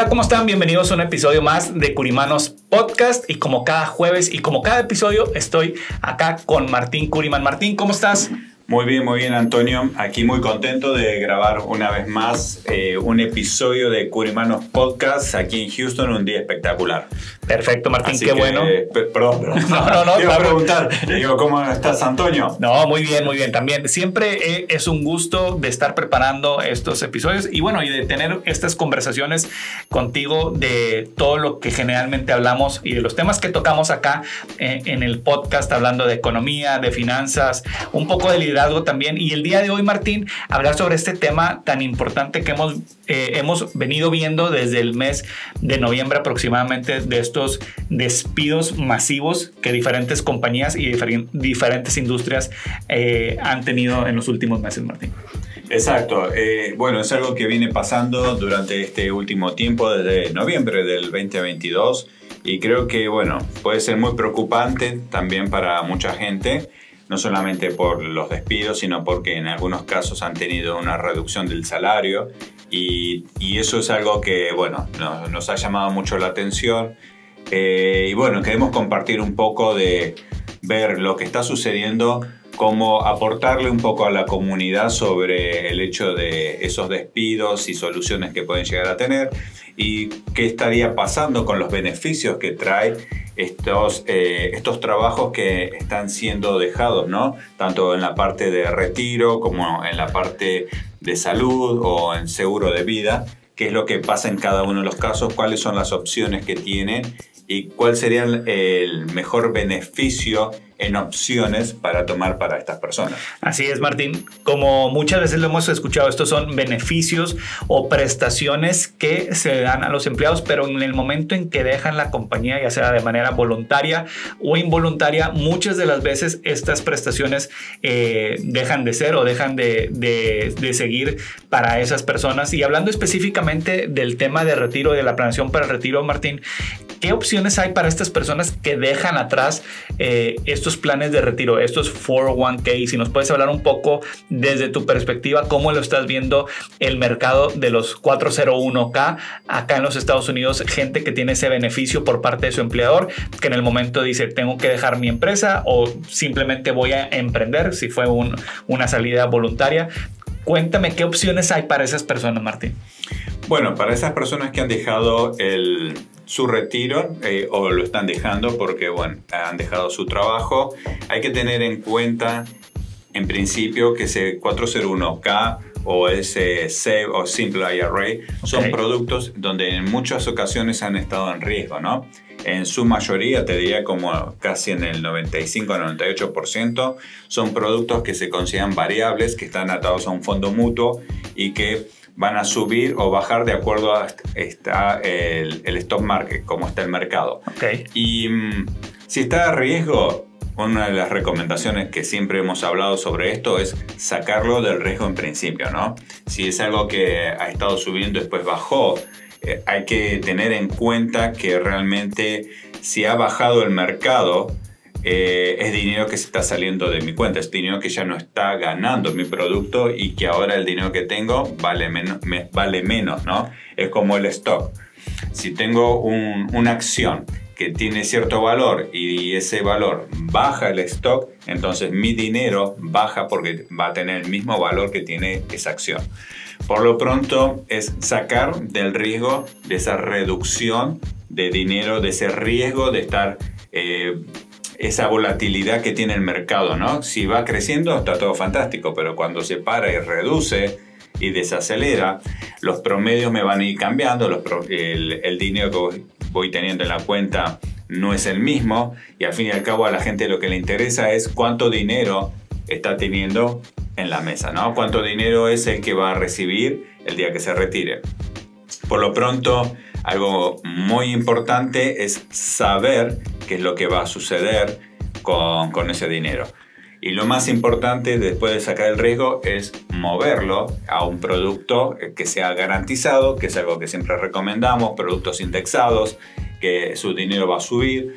Hola, ¿cómo están? Bienvenidos a un episodio más de Curimanos Podcast y como cada jueves y como cada episodio estoy acá con Martín Curiman. Martín, ¿cómo estás? Muy bien, muy bien, Antonio. Aquí muy contento de grabar una vez más eh, un episodio de Curimanos Podcast aquí en Houston, un día espectacular. Perfecto, Martín, qué bueno. Perdón, perdón. No, no, no. Quiero preguntar, digo, ¿cómo estás, Antonio? No, muy bien, muy bien. También siempre eh, es un gusto de estar preparando estos episodios y bueno, y de tener estas conversaciones contigo de todo lo que generalmente hablamos y de los temas que tocamos acá eh, en el podcast, hablando de economía, de finanzas, un poco de liderazgo también. Y el día de hoy, Martín, hablar sobre este tema tan importante que hemos, eh, hemos venido viendo desde el mes de noviembre aproximadamente de estos despidos masivos que diferentes compañías y diferentes industrias eh, han tenido en los últimos meses, Martín. Exacto. Eh, bueno, es algo que viene pasando durante este último tiempo, desde noviembre del 2022, y creo que, bueno, puede ser muy preocupante también para mucha gente, no solamente por los despidos, sino porque en algunos casos han tenido una reducción del salario, y, eso es algo que, bueno, nos ha llamado mucho la atención. Eh, y bueno, queremos compartir un poco de ver lo que está sucediendo, cómo aportarle un poco a la comunidad sobre el hecho de esos despidos y soluciones que pueden llegar a tener y qué estaría pasando con los beneficios que trae estos, eh, estos trabajos que están siendo dejados, ¿no? Tanto en la parte de retiro como en la parte de salud o en seguro de vida qué es lo que pasa en cada uno de los casos, cuáles son las opciones que tienen y cuál sería el mejor beneficio en opciones para tomar para estas personas. Así es, Martín. Como muchas veces lo hemos escuchado, estos son beneficios o prestaciones que se dan a los empleados, pero en el momento en que dejan la compañía, ya sea de manera voluntaria o involuntaria, muchas de las veces estas prestaciones eh, dejan de ser o dejan de, de, seguir para esas personas. Y hablando específicamente del tema de retiro, de la planeación para el retiro, Martín, ¿qué opciones hay para estas personas que dejan atrás eh, estos planes de retiro, estos 401k, si nos puedes hablar un poco desde tu perspectiva, cómo lo estás viendo el mercado de los 401k acá en los Estados Unidos, gente que tiene ese beneficio por parte de su empleador, que en el momento dice, tengo que dejar mi empresa o simplemente voy a emprender, si fue una salida voluntaria. Cuéntame qué opciones hay para esas personas, Martín. Bueno, para esas personas que han dejado el, su retiro eh, o lo están dejando porque, bueno, han dejado su trabajo, hay que tener en cuenta, en principio, que ese 401k o ese SAVE o Simple IRA son productos donde en muchas ocasiones han estado en riesgo, ¿no? En su mayoría, te diría como casi en el 95-98%, son productos que se consideran variables, que están atados a un fondo mutuo y que van a subir o bajar de acuerdo a está el, el stock market, cómo está el mercado. Okay. Y mm, si está a riesgo, una de las recomendaciones que siempre hemos hablado sobre esto es sacarlo del riesgo en principio, ¿no? Si es algo que ha estado subiendo y después bajó, eh, hay que tener en cuenta que realmente si ha bajado el mercado, eh, es dinero que se está saliendo de mi cuenta, es dinero que ya no está ganando mi producto y que ahora el dinero que tengo vale menos, vale menos ¿no? Es como el stock. Si tengo una acción que tiene cierto valor y ese valor baja el stock, entonces mi dinero baja porque va a tener el mismo valor que tiene esa acción. Por lo pronto es sacar del riesgo de esa reducción de dinero, de ese riesgo de estar... Eh, esa volatilidad que tiene el mercado, ¿no? Si va creciendo está todo fantástico, pero cuando se para y reduce y desacelera, los promedios me van a ir cambiando, el, el dinero que voy teniendo en la cuenta no es el mismo y al fin y al cabo a la gente lo que le interesa es cuánto dinero está teniendo en la mesa, ¿no? Cuánto dinero es el que va a recibir el día que se retire. Por lo pronto, algo muy importante es saber qué es lo que va a suceder con, con ese dinero. Y lo más importante después de sacar el riesgo es moverlo a un producto que sea garantizado, que es algo que siempre recomendamos, productos indexados, que su dinero va a subir,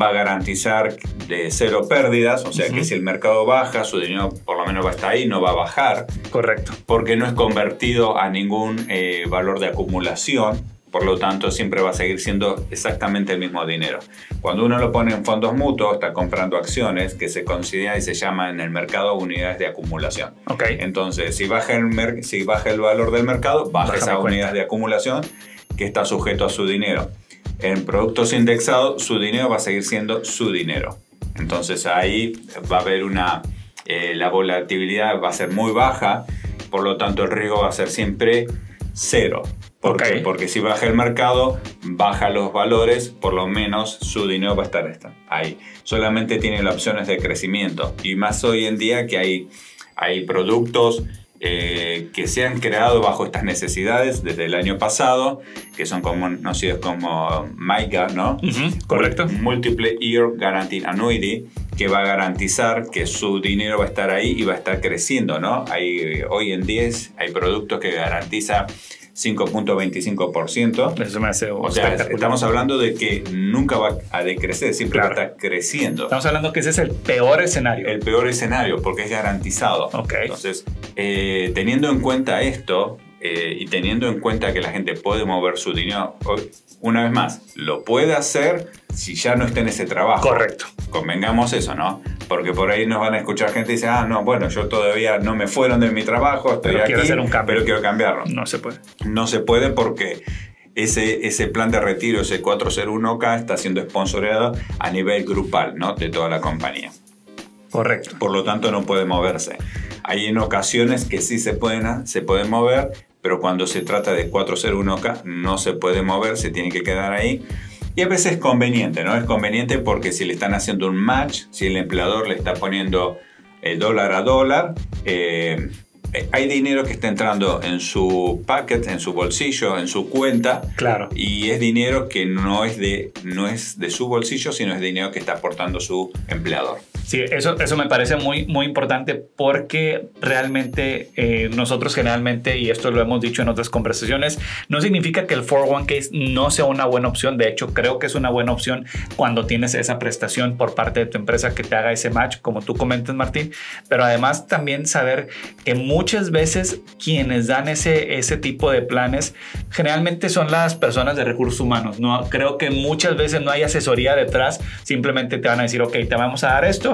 va a garantizar de cero pérdidas, o sea que si el mercado baja, su dinero por lo menos va a estar ahí, no va a bajar. Correcto. Porque no es convertido a ningún eh, valor de acumulación, por lo tanto siempre va a seguir siendo exactamente el mismo dinero. Cuando uno lo pone en fondos mutuos, está comprando acciones que se considera y se llama en el mercado unidades de acumulación. Okay. Entonces, si baja el, si baja el valor del mercado, baja, esa unidad de acumulación que está sujeto a su dinero. En productos indexados, su dinero va a seguir siendo su dinero. Entonces ahí va a haber una, eh, la volatilidad va a ser muy baja, por lo tanto el riesgo va a ser siempre cero. ¿Por Porque si baja el mercado, baja los valores, por lo menos su dinero va a estar ahí. Solamente tiene las opciones de crecimiento. Y más hoy en día que hay, hay productos eh, que se han creado bajo estas necesidades desde el año pasado, que son conocidos como MICA, ¿no? correcto. Multiple Year Guaranteed Annuity, que va a garantizar que su dinero va a estar ahí y va a estar creciendo, ¿no? Hay, hoy en día hay productos que garantizan 5.25%. Eso me hace O sea, estamos hablando de que nunca va a decrecer, siempre va a estar creciendo. Estamos hablando que ese es el peor escenario. El peor escenario, porque es garantizado. Ok. Entonces, eh, teniendo en cuenta esto eh, y teniendo en cuenta que la gente puede mover su dinero, una vez más, lo puede hacer si ya no está en ese trabajo. Correcto. Convengamos eso, ¿no? Porque por ahí nos van a escuchar gente y dice, ah, no, bueno, yo todavía no me fueron de mi trabajo, estoy pero aquí, quiero hacer un cambio. pero quiero cambiarlo. No se puede. No se puede porque ese, ese plan de retiro, ese 401k, está siendo sponsoreado a nivel grupal, ¿no? De toda la compañía. Correcto. Por lo tanto, no puede moverse. Hay en ocasiones que sí se pueden, se pueden mover, pero cuando se trata de 401k no se puede mover, se tiene que quedar ahí y a veces es conveniente, ¿no? Es conveniente porque si le están haciendo un match, si el empleador le está poniendo el dólar a dólar, eh, hay dinero que está entrando en su packet, en su bolsillo, en su cuenta. Claro. Y es dinero que no es de, no es de su bolsillo, sino es dinero que está aportando su empleador. Sí, eso, eso me parece muy, muy importante porque realmente eh, nosotros generalmente, y esto lo hemos dicho en otras conversaciones, no significa que el 401k no sea una buena opción. De hecho, creo que es una buena opción cuando tienes esa prestación por parte de tu empresa que te haga ese match, como tú comentas, Martín. Pero además también saber que muchas veces quienes dan ese, ese tipo de planes generalmente son las personas de recursos humanos. No, creo que muchas veces no hay asesoría detrás, simplemente te van a decir, ok, te vamos a dar esto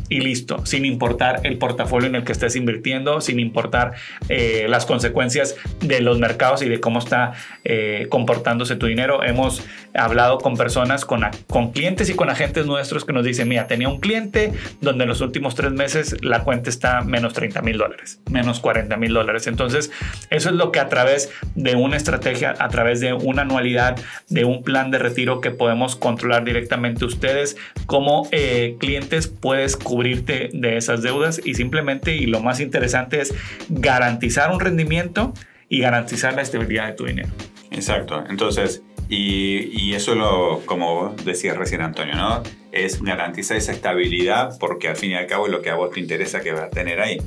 y listo, sin importar el portafolio en el que estés invirtiendo, sin importar eh, las consecuencias de los mercados y de cómo está eh, comportándose tu dinero. Hemos hablado con personas, con, con clientes y con agentes nuestros que nos dicen, mira, tenía un cliente donde en los últimos tres meses la cuenta está menos 30 mil dólares, menos 40 mil dólares. Entonces, eso es lo que a través de una estrategia, a través de una anualidad, de un plan de retiro que podemos controlar directamente ustedes como eh, clientes, puedes cubrirte de esas deudas y simplemente, y lo más interesante es garantizar un rendimiento y garantizar la estabilidad de tu dinero. Exacto. Entonces, y, y, eso lo, como decía recién Antonio, ¿no? Es garantizar esa estabilidad porque al fin y al cabo es lo que a vos te interesa que vas a tener ahí.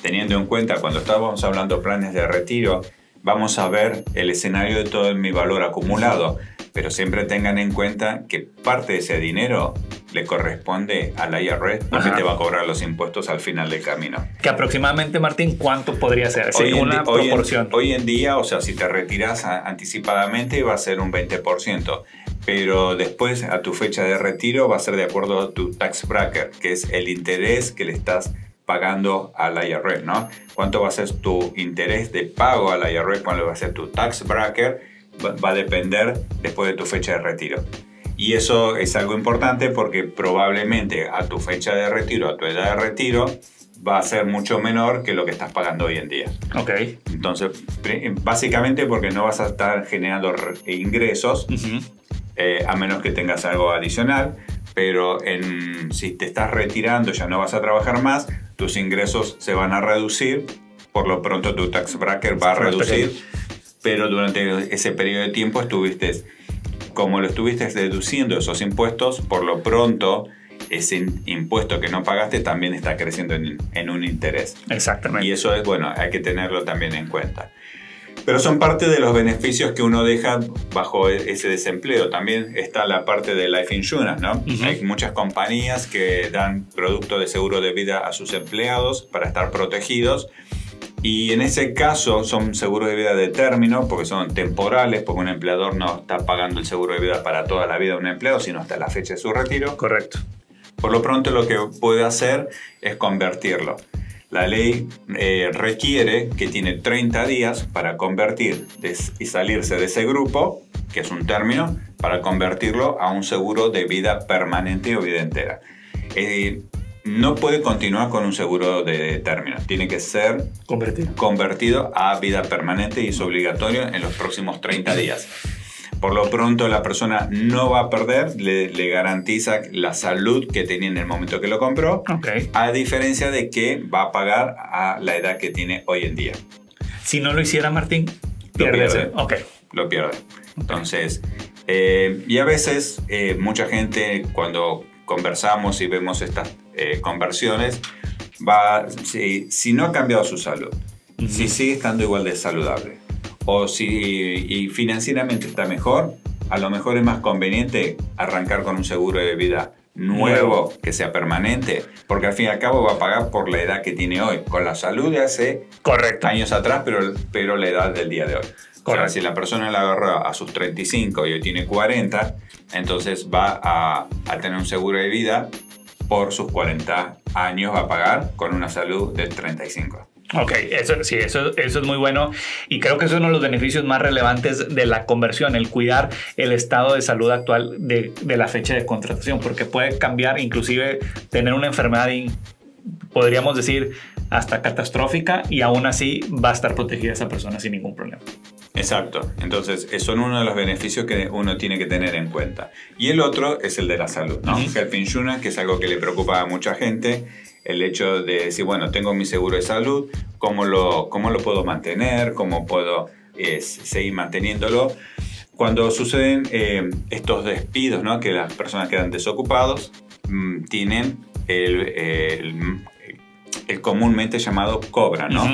Teniendo en cuenta, cuando estábamos hablando planes de retiro, vamos a ver el escenario de todo mi valor acumulado, pero siempre tengan en cuenta que parte de ese dinero le corresponde a la IRS porque te va a cobrar los impuestos al final del camino. Que aproximadamente, Martín, ¿cuánto podría ser? Hoy una proporción. Hoy en, día, o sea, si te retiras anticipadamente va a ser un 20%, pero después a tu fecha de retiro va a ser de acuerdo a tu tax bracket, que es el interés que le estás pagando a la IRS, ¿no? ¿Cuánto va a ser tu interés de pago a la IRS? ¿Cuánto va a ser tu tax bracket? Va a depender después de tu fecha de retiro. Y eso es algo importante porque probablemente a tu fecha de retiro, a tu edad de retiro, va a ser mucho menor que lo que estás pagando hoy en día. Ok. Entonces, básicamente porque no vas a estar generando ingresos, eh, a menos que tengas algo adicional, pero en, si te estás retirando, ya no vas a trabajar más, tus ingresos se van a reducir, por lo pronto tu tax bracket va a reducir, pero durante ese periodo de tiempo estuviste, como lo estuviste deduciendo esos impuestos, por lo pronto ese impuesto que no pagaste también está creciendo en, en un interés. Exactamente. Y eso es, bueno, hay que tenerlo también en cuenta. Pero son parte de los beneficios que uno deja bajo e-, ese desempleo. También está la parte de life insurance, ¿no? Hay muchas compañías que dan productos de seguro de vida a sus empleados para estar protegidos. Y en ese caso son seguros de vida de término, porque son temporales, porque un empleador no está pagando el seguro de vida para toda la vida de un empleado, sino hasta la fecha de su retiro. Correcto. Por lo pronto lo que puede hacer es convertirlo. La ley eh, requiere que tiene 30 días para convertir y salirse de ese grupo, que es un término, para convertirlo a un seguro de vida permanente o vida entera. Eh, no puede continuar con un seguro de término, tiene que ser convertido. convertido a vida permanente y es obligatorio en los próximos 30 días. Por lo pronto la persona no va a perder, le, garantiza la salud que tenía en el momento que lo compró, a diferencia de que va a pagar a la edad que tiene hoy en día. Si no lo hiciera Martín, lo pierde. Okay. Lo pierde. Entonces, eh, y a veces eh, mucha gente cuando conversamos y vemos estas eh, conversiones, va, si, si, no ha cambiado su salud, si sigue estando igual de saludable, o si y financieramente está mejor, a lo mejor es más conveniente arrancar con un seguro de vida nuevo, que sea permanente, porque al fin y al cabo va a pagar por la edad que tiene hoy, con la salud de hace Correcto. años atrás, pero, pero la edad del día de hoy. Correcto. si la persona la agarró a sus 35 y hoy tiene 40, entonces va a, a tener un seguro de vida por sus 40 años, va a pagar con una salud de 35. Ok, eso, sí, eso, eso es muy bueno y creo que es uno de los beneficios más relevantes de la conversión, el cuidar el estado de salud actual de, de la fecha de contratación, porque puede cambiar, inclusive tener una enfermedad, podríamos decir, hasta catastrófica y aún así va a estar protegida esa persona sin ningún problema. Exacto, entonces son uno de los beneficios que uno tiene que tener en cuenta. Y el otro es el de la salud, ¿no? Health Insurance, que es algo que le preocupa a mucha gente el hecho de decir, bueno, tengo mi seguro de salud, ¿cómo lo, cómo lo puedo mantener? ¿Cómo puedo eh, seguir manteniéndolo? Cuando suceden eh, estos despidos, ¿no? que las personas quedan desocupados, mm, tienen el, el, comúnmente llamado cobra, ¿no?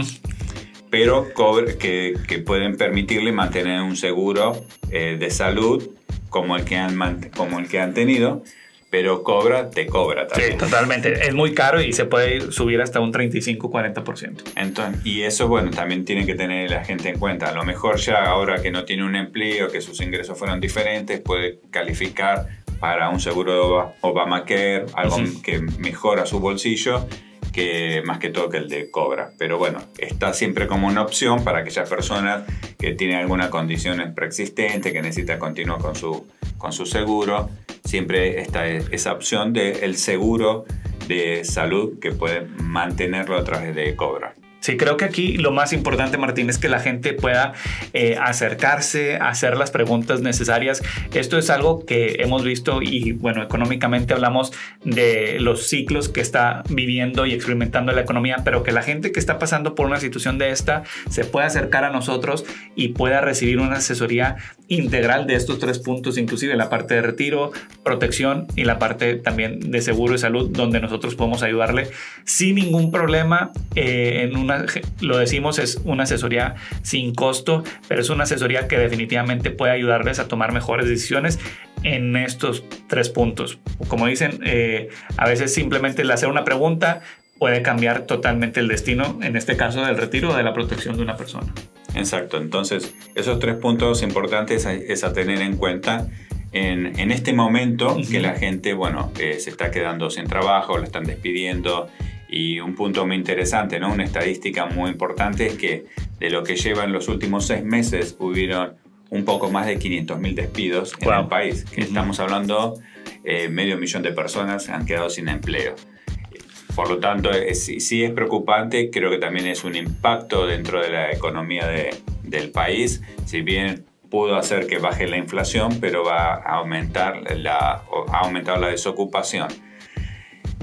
Pero cobra, que, que, pueden permitirle mantener un seguro eh, de salud como el que han, como el que han tenido, pero cobra, te cobra también. Sí, totalmente. Es muy caro y se puede subir hasta un 35-40%. Entonces, y eso, bueno, también tiene que tener la gente en cuenta. A lo mejor ya ahora que no tiene un empleo, que sus ingresos fueron diferentes, puede calificar para un seguro de Obamacare, algo que mejora su bolsillo más que todo que el de cobra. Pero bueno, está siempre como una opción para aquellas personas que tienen alguna condición preexistente, que necesita continuar con su, con su seguro. Siempre está esa opción del el seguro de salud que puede mantenerlo a través de cobra. Sí, creo que aquí lo más importante, Martín, es que la gente pueda eh, acercarse, hacer las preguntas necesarias. Esto es algo que hemos visto y, bueno, económicamente hablamos de los ciclos que está viviendo y experimentando la economía, pero que la gente que está pasando por una situación de esta se pueda acercar a nosotros y pueda recibir una asesoría integral de estos tres puntos, inclusive la parte de retiro, protección y la parte también de seguro de salud, donde nosotros podemos ayudarle sin ningún problema eh, en una lo decimos, es una asesoría sin costo, pero es una asesoría que definitivamente puede ayudarles a tomar mejores decisiones en estos tres puntos. Como dicen, eh, a veces simplemente el hacer una pregunta puede cambiar totalmente el destino, en este caso del retiro o de la protección de una persona. Exacto, entonces esos tres puntos importantes es a tener en cuenta en, en este momento que la gente, bueno, eh, se está quedando sin trabajo, la están despidiendo y un punto muy interesante, ¿no? una estadística muy importante es que de lo que llevan los últimos seis meses hubieron un poco más de 500.000 despidos en el país. Que Estamos hablando, eh, medio millón de personas han quedado sin empleo. Por lo tanto, sí es preocupante, creo que también es un impacto dentro de la economía del país, si bien pudo hacer que baje la inflación, pero va a aumentar la, ha aumentado la desocupación.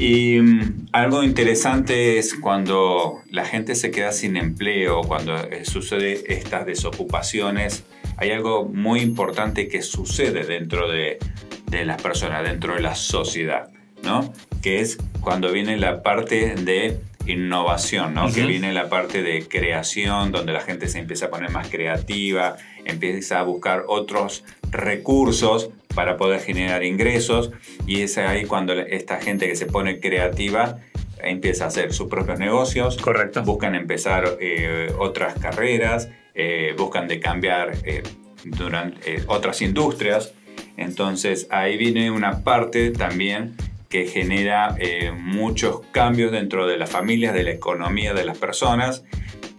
Y mm, algo interesante es cuando la gente se queda sin empleo, cuando eh, sucede estas desocupaciones, hay algo muy importante que sucede dentro de, de las personas, dentro de la sociedad, ¿no? Que es cuando viene la parte de innovación, ¿no? Que viene la parte de creación, donde la gente se empieza a poner más creativa, empieza a buscar otros recursos para poder generar ingresos y es ahí cuando esta gente que se pone creativa empieza a hacer sus propios negocios, Correcto. buscan empezar eh, otras carreras, eh, buscan de cambiar eh, durante, otras industrias. Entonces ahí viene una parte también que genera muchos cambios dentro de las familias, de la economía de las personas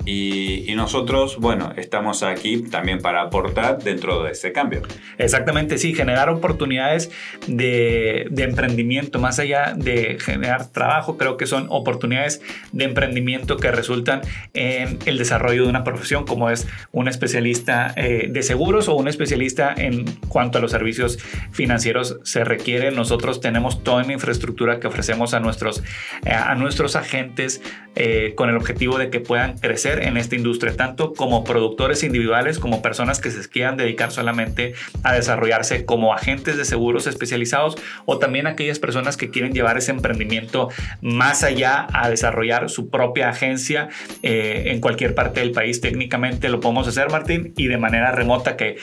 y, nosotros, bueno, estamos aquí también para aportar dentro de ese cambio. Exactamente, sí, generar oportunidades de, de, emprendimiento, más allá de generar trabajo, creo que son oportunidades de emprendimiento que resultan en el desarrollo de una profesión como es un especialista eh, de seguros o un especialista en cuanto a los servicios financieros se requiere. Nosotros tenemos toda la infraestructura que ofrecemos a nuestros, a nuestros agentes eh, con el objetivo de que puedan crecer en esta industria, tanto como productores individuales como personas que se quieran dedicar solamente a desarrollarse como agentes de seguros especializados o también aquellas personas que quieren llevar ese emprendimiento más allá a desarrollar su propia agencia eh, en cualquier parte del país. Técnicamente lo podemos hacer, Martín, y de manera remota que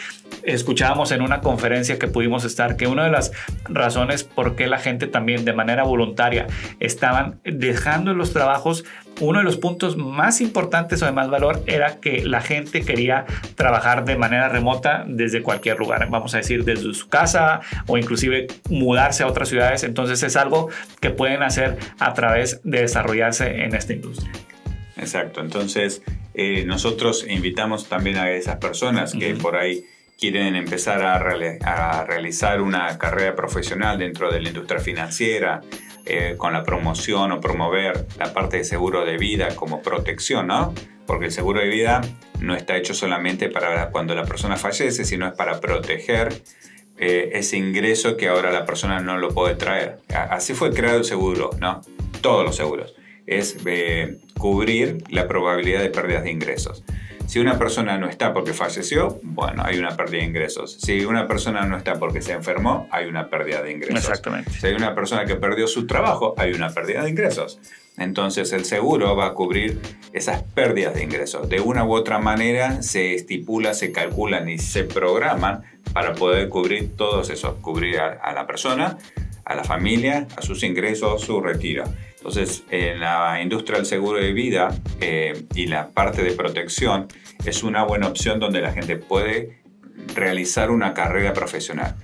escuchábamos en una conferencia que pudimos estar que una de las razones por qué la gente también de manera voluntaria estaban dejando los trabajos uno de los puntos más importantes o de más valor era que la gente quería trabajar de manera remota desde cualquier lugar, vamos a decir desde su casa o inclusive mudarse a otras ciudades. Entonces es algo que pueden hacer a través de desarrollarse en esta industria. Exacto, entonces eh, nosotros invitamos también a esas personas que por ahí quieren empezar a, a realizar una carrera profesional dentro de la industria financiera, eh, con la promoción o promover la parte de seguro de vida como protección, ¿no? Porque el seguro de vida no está hecho solamente para cuando la persona fallece, sino es para proteger eh, ese ingreso que ahora la persona no lo puede traer. Así fue creado el seguro, ¿no? Todos los seguros. Es eh, cubrir la probabilidad de pérdidas de ingresos. Si una persona no está porque falleció, bueno, hay una pérdida de ingresos. Si una persona no está porque se enfermó, hay una pérdida de ingresos. Exactamente. Si hay una persona que perdió su trabajo, hay una pérdida de ingresos. Entonces el seguro va a cubrir esas pérdidas de ingresos. De una u otra manera se estipula, se calculan y se programan para poder cubrir todos esos, cubrir a la persona, a la familia, a sus ingresos, su retiro. Entonces, en la industria del seguro de vida eh, y la parte de protección es una buena opción donde la gente puede realizar una carrera profesional.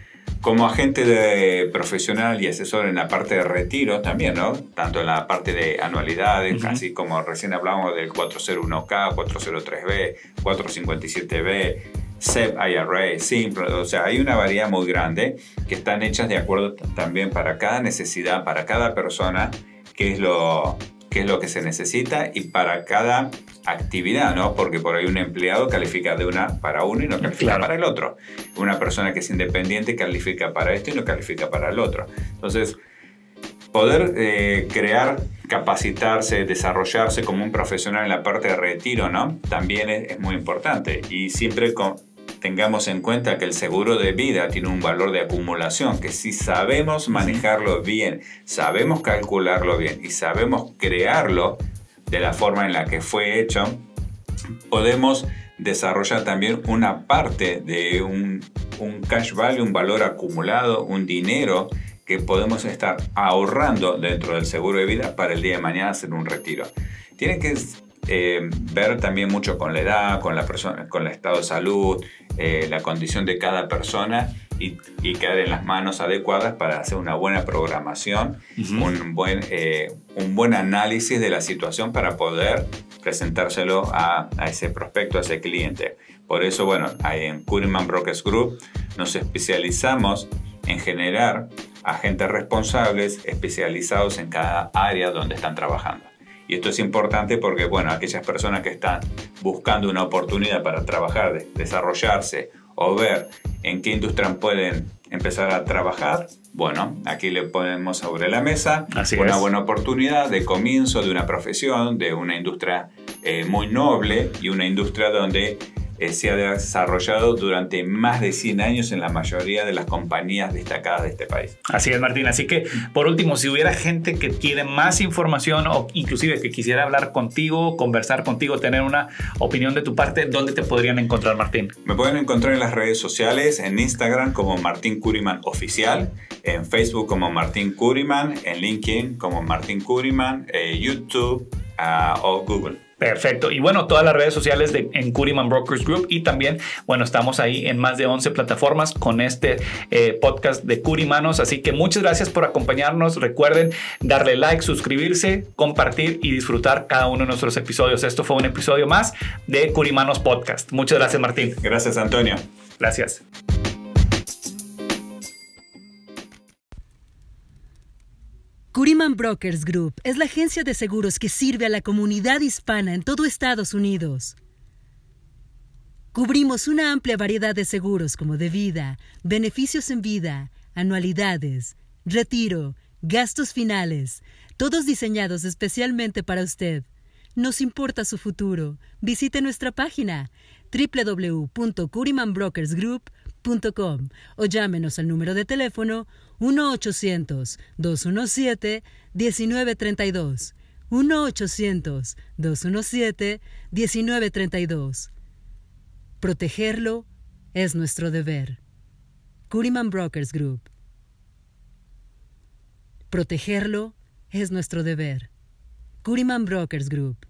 Como agente de profesional y asesor en la parte de retiro también, ¿no? Tanto en la parte de anualidades, así como recién hablamos del 401K, 403B, 457B, SEP, IRA, simple, o sea, hay una variedad muy grande que están hechas de acuerdo también para cada necesidad, para cada persona qué es lo, qué es lo que se necesita y para cada actividad, ¿no? Porque por ahí un empleado califica de una para uno y no califica para el otro. Una persona que es independiente califica para esto y no califica para el otro. Entonces, poder eh, crear, capacitarse, desarrollarse como un profesional en la parte de retiro, ¿no? También es, es muy importante y siempre con, tengamos en cuenta que el seguro de vida tiene un valor de acumulación, que si sabemos manejarlo bien, sabemos calcularlo bien y sabemos crearlo de la forma en la que fue hecho, podemos desarrollar también una parte de un, cash value, un valor acumulado, un dinero que podemos estar ahorrando dentro del seguro de vida para el día de mañana hacer un retiro. Tiene que eh, ver también mucho con la edad, con la persona, con el estado de salud, eh, la condición de cada persona y, y, quedar en las manos adecuadas para hacer una buena programación, un, buen, eh, un buen análisis de la situación para poder presentárselo a, a, ese prospecto, a ese cliente. Por eso, bueno, ahí en Curiman Brokers Group nos especializamos en generar agentes responsables especializados en cada área donde están trabajando. Y esto es importante porque, bueno, aquellas personas que están buscando una oportunidad para trabajar, desarrollarse o ver en qué industria pueden empezar a trabajar, bueno, aquí le ponemos sobre la mesa una buena oportunidad de comienzo de una profesión, de una industria eh, muy noble y una industria donde eh, se ha desarrollado durante más de 100 años en la mayoría de las compañías destacadas de este país. Así es, Martín. Así que, por último, si hubiera gente que quiere más información o inclusive que quisiera hablar contigo, conversar contigo, tener una opinión de tu parte, ¿dónde te podrían encontrar, Martín? Me pueden encontrar en las redes sociales, en Instagram como Martín Curiman Oficial, en Facebook como Martín Curiman, en LinkedIn como Martín Curiman, eh, YouTube ah, o Google. Perfecto. Y bueno, todas las redes sociales de en Curiman Brokers Group y también, bueno, estamos ahí en más de 11 plataformas con este eh, podcast de Curimanos. Así que muchas gracias por acompañarnos. Recuerden darle like, suscribirse, compartir y disfrutar cada uno de nuestros episodios. Esto fue un episodio más de Curimanos Podcast. Muchas gracias, Martín. Gracias, Antonio. Gracias. Curiman Brokers Group es la agencia de seguros que sirve a la comunidad hispana en todo Estados Unidos. Cubrimos una amplia variedad de seguros como de vida, beneficios en vida, anualidades, retiro, gastos finales, todos diseñados especialmente para usted. Nos importa su futuro. Visite nuestra página www.curimanbrokersgroup.com o llámenos al número de teléfono 1-800-217-1932. 1-800-217-1932. Protegerlo es nuestro deber. Curiman Brokers Group. Protegerlo es nuestro deber. Curiman Brokers Group.